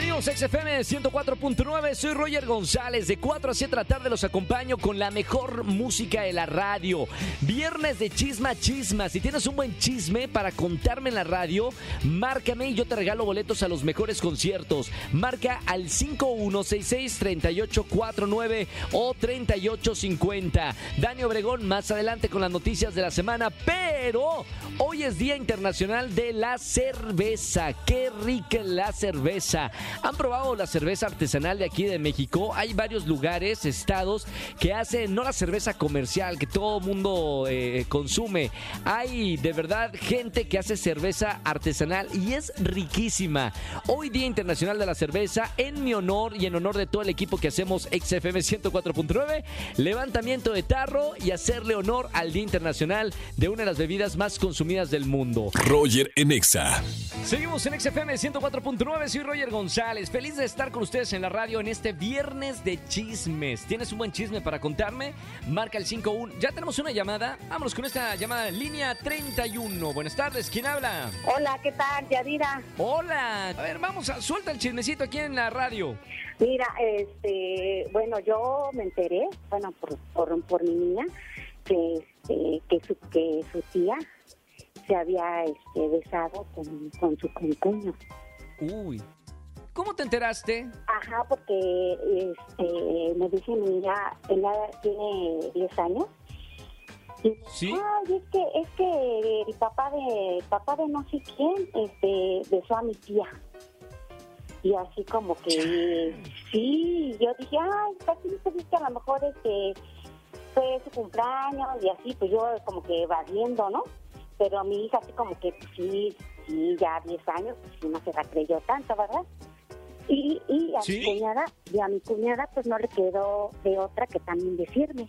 Bienvenidos a XFM 104.9. Soy Roger González. De 4 a 7 de la tarde los acompaño con la mejor música de la radio. Viernes de chisma chisma. Si tienes un buen chisme para contarme en la radio, márcame y yo te regalo boletos a los mejores conciertos. Marca al 5166-3849 o 3850. Dani Obregón más adelante con las noticias de la semana, pero hoy es Día Internacional de la Cerveza. Qué rica la cerveza. ¿Han probado la cerveza artesanal de aquí de México? Hay varios lugares, estados que hacen no la cerveza comercial que todo mundo eh, consume. Hay de verdad gente que hace cerveza artesanal y es riquísima. Hoy Día Internacional de la Cerveza, en mi honor y en honor de todo el equipo que hacemos XFM 104.9, levantamiento de tarro y hacerle honor al Día Internacional de una de las bebidas más consumidas del mundo. Roger en Exa. Seguimos en XFM 104.9, soy Roger González, feliz de estar con ustedes en la radio en este viernes de chismes. ¿Tienes un buen chisme para contarme? Marca el 51. Ya tenemos una llamada, vámonos con esta llamada línea 31. Buenas tardes, ¿quién habla? Hola, ¿qué tal, Yadira? Hola, a ver, vamos a, suelta el chismecito aquí en la radio. Mira, este, bueno, yo me enteré, bueno, por, por, por mi niña, que, este, que, su, que su tía se había este, besado con, con su concuño. Uy, ¿cómo te enteraste? Ajá, porque este, me dice mi niña, ella tiene 10 años. Y, ¿Sí? Ay, es que, es que el papá de, papá de no sé quién, este, besó a mi tía. Y así como que, sí, yo dije, ay, casi que a lo mejor este, fue su cumpleaños y así, pues yo como que evadiendo, ¿no? Pero a mi hija así como que, pues, sí, sí, ya 10 años, pues sí, no se la creyó tanto, ¿verdad? Y, y a Sí. mi cuñada, y a mi cuñada pues no le quedó de otra que también decirme.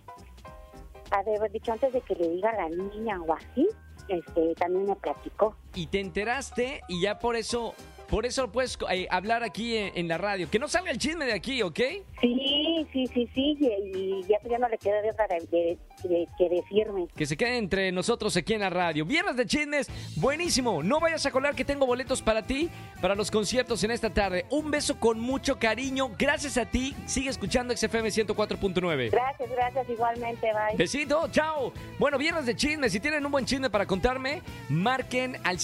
Ha de haber dicho antes de que le diga a la niña o así, este, también me platicó. Y te enteraste y ya por eso, por eso puedes eh, hablar aquí en, en la radio. Que no salga el chisme de aquí, ¿ok? Sí, sí, sí, sí, y, y ya, ya no le quedó de otra de, de- que decirme. Que se quede entre nosotros aquí en la radio. Viernes de chismes, buenísimo. No vayas a colar que tengo boletos para ti, para los conciertos en esta tarde. Un beso con mucho cariño. Gracias a ti. Sigue escuchando XFM 104.9. Gracias, gracias, igualmente, bye. Besito, chao. Bueno, viernes de chismes. Si tienen un buen chisme para contarme, marquen al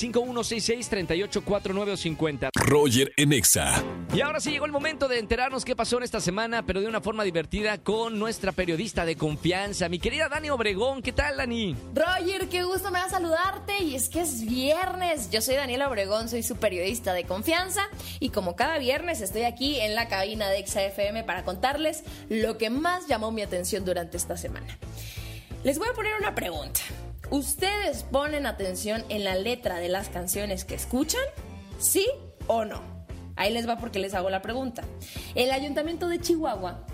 5166-384950. Roger en Exa. Y ahora sí llegó el momento de enterarnos qué pasó en esta semana, pero de una forma divertida con nuestra periodista de confianza, mi querida Dani Obregón. ¿Qué tal, Dani? Roger, qué gusto me da saludarte y es que es viernes. Yo soy Daniela Obregón, soy su periodista de confianza y como cada viernes estoy aquí en la cabina de XFM para contarles lo que más llamó mi atención durante esta semana. Les voy a poner una pregunta. ¿Ustedes ponen atención en la letra de las canciones que escuchan? ¿Sí o no? Ahí les va porque les hago la pregunta. El Ayuntamiento de Chihuahua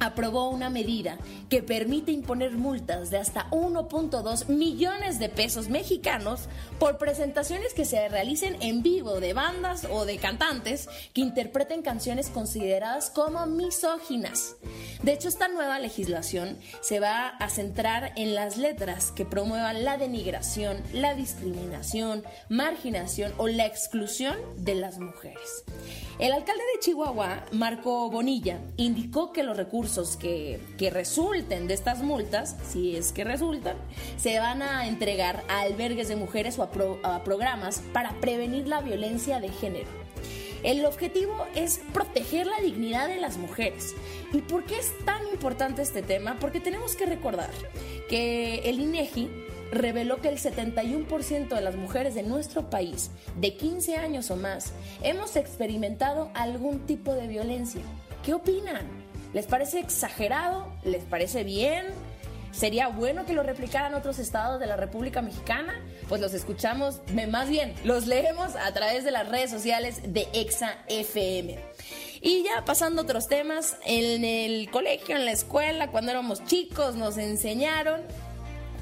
aprobó una medida que permite imponer multas de hasta 1.2 millones de pesos mexicanos por presentaciones que se realicen en vivo de bandas o de cantantes que interpreten canciones consideradas como misóginas. De hecho, esta nueva legislación se va a centrar en las letras que promuevan la denigración, la discriminación, marginación o la exclusión de las mujeres. El alcalde de Chihuahua, Marco Bonilla, indicó que los recursos que, que resulten de estas multas, si es que resultan, se van a entregar a albergues de mujeres o a, a programas para prevenir la violencia de género. El objetivo es proteger la dignidad de las mujeres. ¿Y por qué es tan importante este tema? Porque tenemos que recordar que el INEGI reveló que el 71% de las mujeres de nuestro país, de 15 años o más, hemos experimentado algún tipo de violencia. ¿Qué opinan? ¿Les parece exagerado? ¿Les parece bien? ¿Sería bueno que lo replicaran otros estados de la República Mexicana? Pues los escuchamos, más bien, los leemos a través de las redes sociales de Exa FM. Y ya pasando a otros temas, en el colegio, en la escuela, cuando éramos chicos, nos enseñaron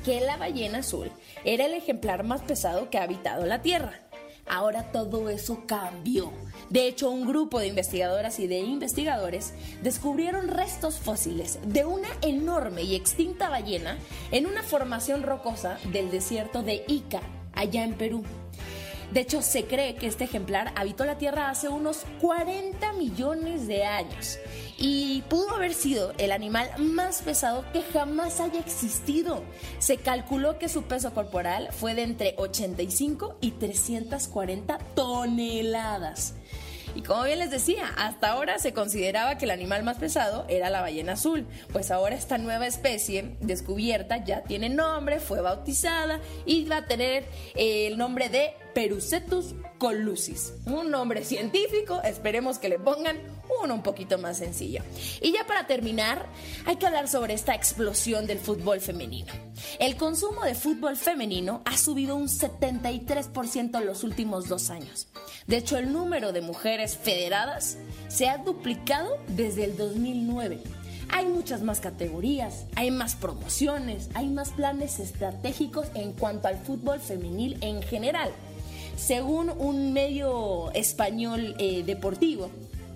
que la ballena azul era el ejemplar más pesado que ha habitado la Tierra. Ahora todo eso cambió. De hecho, un grupo de investigadoras y de investigadores descubrieron restos fósiles de una enorme y extinta ballena en una formación rocosa del desierto de Ica, allá en Perú. De hecho, se cree que este ejemplar habitó la Tierra hace unos 40 millones de años y pudo haber sido el animal más pesado que jamás haya existido. Se calculó que su peso corporal fue de entre 85 y 340 toneladas. Y como bien les decía, hasta ahora se consideraba que el animal más pesado era la ballena azul, pues ahora esta nueva especie descubierta ya tiene nombre, fue bautizada y va a tener el nombre de Perucetus colusis. Un nombre científico, esperemos que le pongan uno un poquito más sencillo. Y ya para terminar, hay que hablar sobre esta explosión del fútbol femenino. El consumo de fútbol femenino ha subido un 73% en los últimos dos años. De hecho, el número de mujeres federadas se ha duplicado desde el 2009. Hay muchas más categorías, hay más promociones, hay más planes estratégicos en cuanto al fútbol femenil en general. Según un medio español eh, deportivo,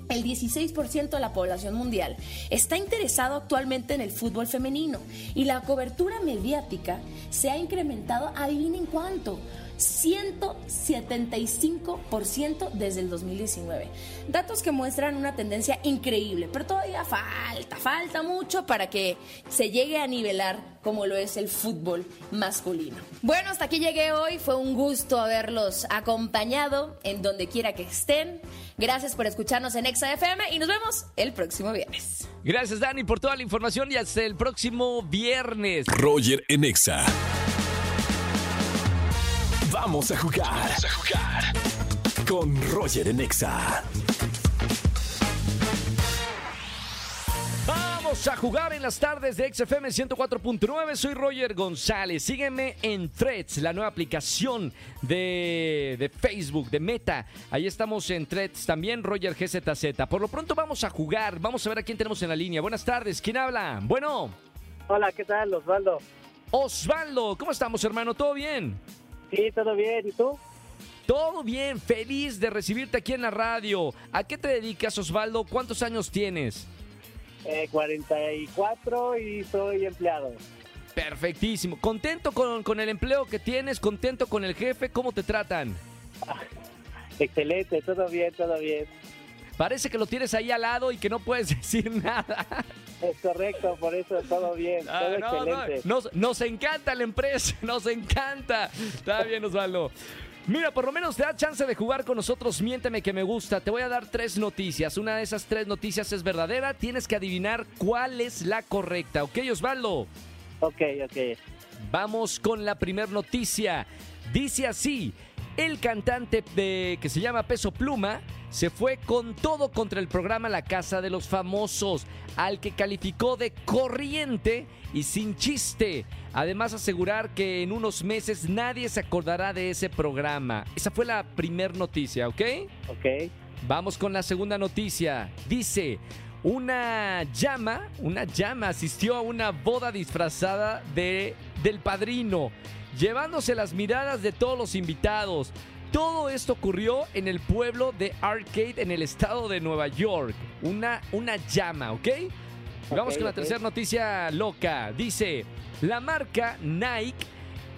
el 16% de la población mundial está interesado actualmente en el fútbol femenino. Y la cobertura mediática se ha incrementado, adivinen cuánto, 175% desde el 2019. Datos que muestran una tendencia increíble, pero todavía falta, falta mucho para que se llegue a nivelar como lo es el fútbol masculino. Bueno, hasta aquí llegué hoy, fue un gusto haberlos acompañado en donde quiera que estén. Gracias por escucharnos en Exa FM y nos vemos el próximo viernes. Gracias Dani por toda la información y hasta el próximo viernes. Roger en Exa. Vamos a jugar. Vamos a jugar. Con Roger en Exa. Vamos a jugar en las tardes de XFM 104.9. Soy Roger González. Sígueme en Threads, la nueva aplicación de, de, Facebook, de Meta. Ahí estamos en Threads también, Roger GZZ. Por lo pronto vamos a jugar. Vamos a ver a quién tenemos en la línea. Buenas tardes. ¿Quién habla? Bueno. Hola, ¿qué tal, Osvaldo? Osvaldo, ¿cómo estamos, hermano? ¿Todo bien? Sí, todo bien. ¿Y tú? Todo bien, feliz de recibirte aquí en la radio. ¿A qué te dedicas, Osvaldo? ¿Cuántos años tienes? Eh, 44 y soy empleado. Perfectísimo. ¿Contento con, con, el empleo que tienes? ¿Contento con el jefe? ¿Cómo te tratan? Excelente, todo bien, todo bien. Parece que lo tienes ahí al lado y que no puedes decir nada. Es correcto, por eso todo bien, ah, todo no, excelente. No. Nos, nos encanta la empresa, nos encanta. Está bien, Osvaldo. Mira, por lo menos te da chance de jugar con nosotros. Miénteme que me gusta. Te voy a dar tres noticias. Una de esas tres noticias es verdadera. Tienes que adivinar cuál es la correcta. ¿Ok, Osvaldo? Ok, ok. Vamos con la primera noticia. Dice así: el cantante de, que se llama Peso Pluma se fue con todo contra el programa La Casa de los Famosos, al que calificó de corriente y sin chiste. Además asegurar que en unos meses nadie se acordará de ese programa. Esa fue la primera noticia, ¿ok? Ok. Vamos con la segunda noticia. Dice, una llama, una llama asistió a una boda disfrazada de, del padrino, llevándose las miradas de todos los invitados. Todo esto ocurrió en el pueblo de Arcade, en el estado de Nueva York. Una, una llama, ¿ok? Vamos con la okay. tercera noticia loca. Dice, la marca Nike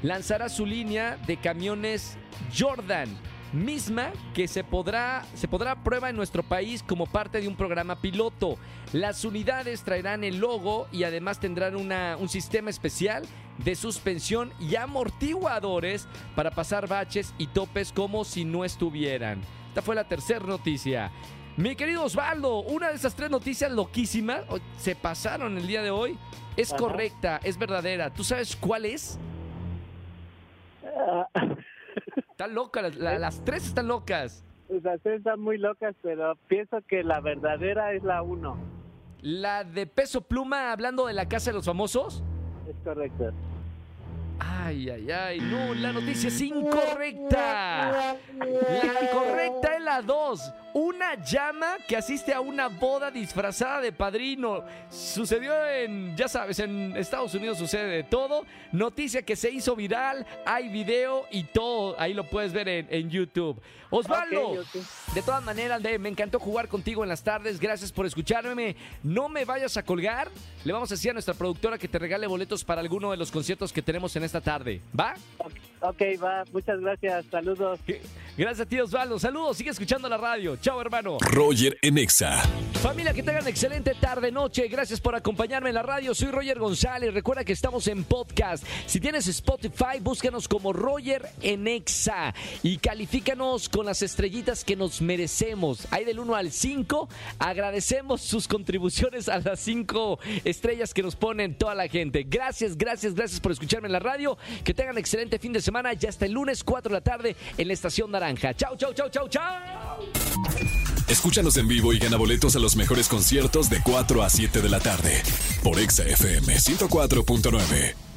lanzará su línea de camiones Jordan, misma que se podrá, se podrá a prueba en nuestro país como parte de un programa piloto. Las unidades traerán el logo y además tendrán una, un sistema especial de suspensión y amortiguadores para pasar baches y topes como si no estuvieran. Esta fue la tercera noticia. Mi querido Osvaldo, una de esas tres noticias loquísimas se pasaron el día de hoy. Es Ajá. correcta, es verdadera. ¿Tú sabes cuál es? Uh... Están locas, la, las tres están locas. Las tres están muy locas, pero pienso que la verdadera es la uno. ¿La de peso pluma hablando de la casa de los famosos? Es correcto. Ay, ay, ay, no, la noticia es incorrecta. La correcta es la 2. una llama que asiste a una boda disfrazada de padrino. Sucedió en, ya sabes, en Estados Unidos sucede de todo. Noticia que se hizo viral, hay video y todo. Ahí lo puedes ver en, en YouTube. Osvaldo, Ok, ok. de todas maneras, me encantó jugar contigo en las tardes. Gracias por escucharme. No me vayas a colgar. Le vamos a decir a nuestra productora que te regale boletos para alguno de los conciertos que tenemos en esta tarde. ¿Va? Ok, va. Muchas gracias. Saludos. Gracias a ti, Osvaldo. Saludos, sigue escuchando la radio. Chao, hermano. Roger en Exa. Familia, que tengan excelente tarde, noche. Gracias por acompañarme en la radio. Soy Roger González. Recuerda que estamos en podcast. Si tienes Spotify, búscanos como Roger en Exa y califícanos con las estrellitas que nos merecemos. Hay del 1 al 5. Agradecemos sus contribuciones a las 5 estrellas que nos ponen toda la gente. Gracias, gracias, gracias por escucharme en la radio. Que tengan excelente fin de semana. Ya hasta el lunes 4 de la tarde en la Estación Naranja. Chao, chao, chao, chao, chao. Escúchanos en vivo y gana boletos a los mejores conciertos de 4 a 7 de la tarde por Exa FM 104.9.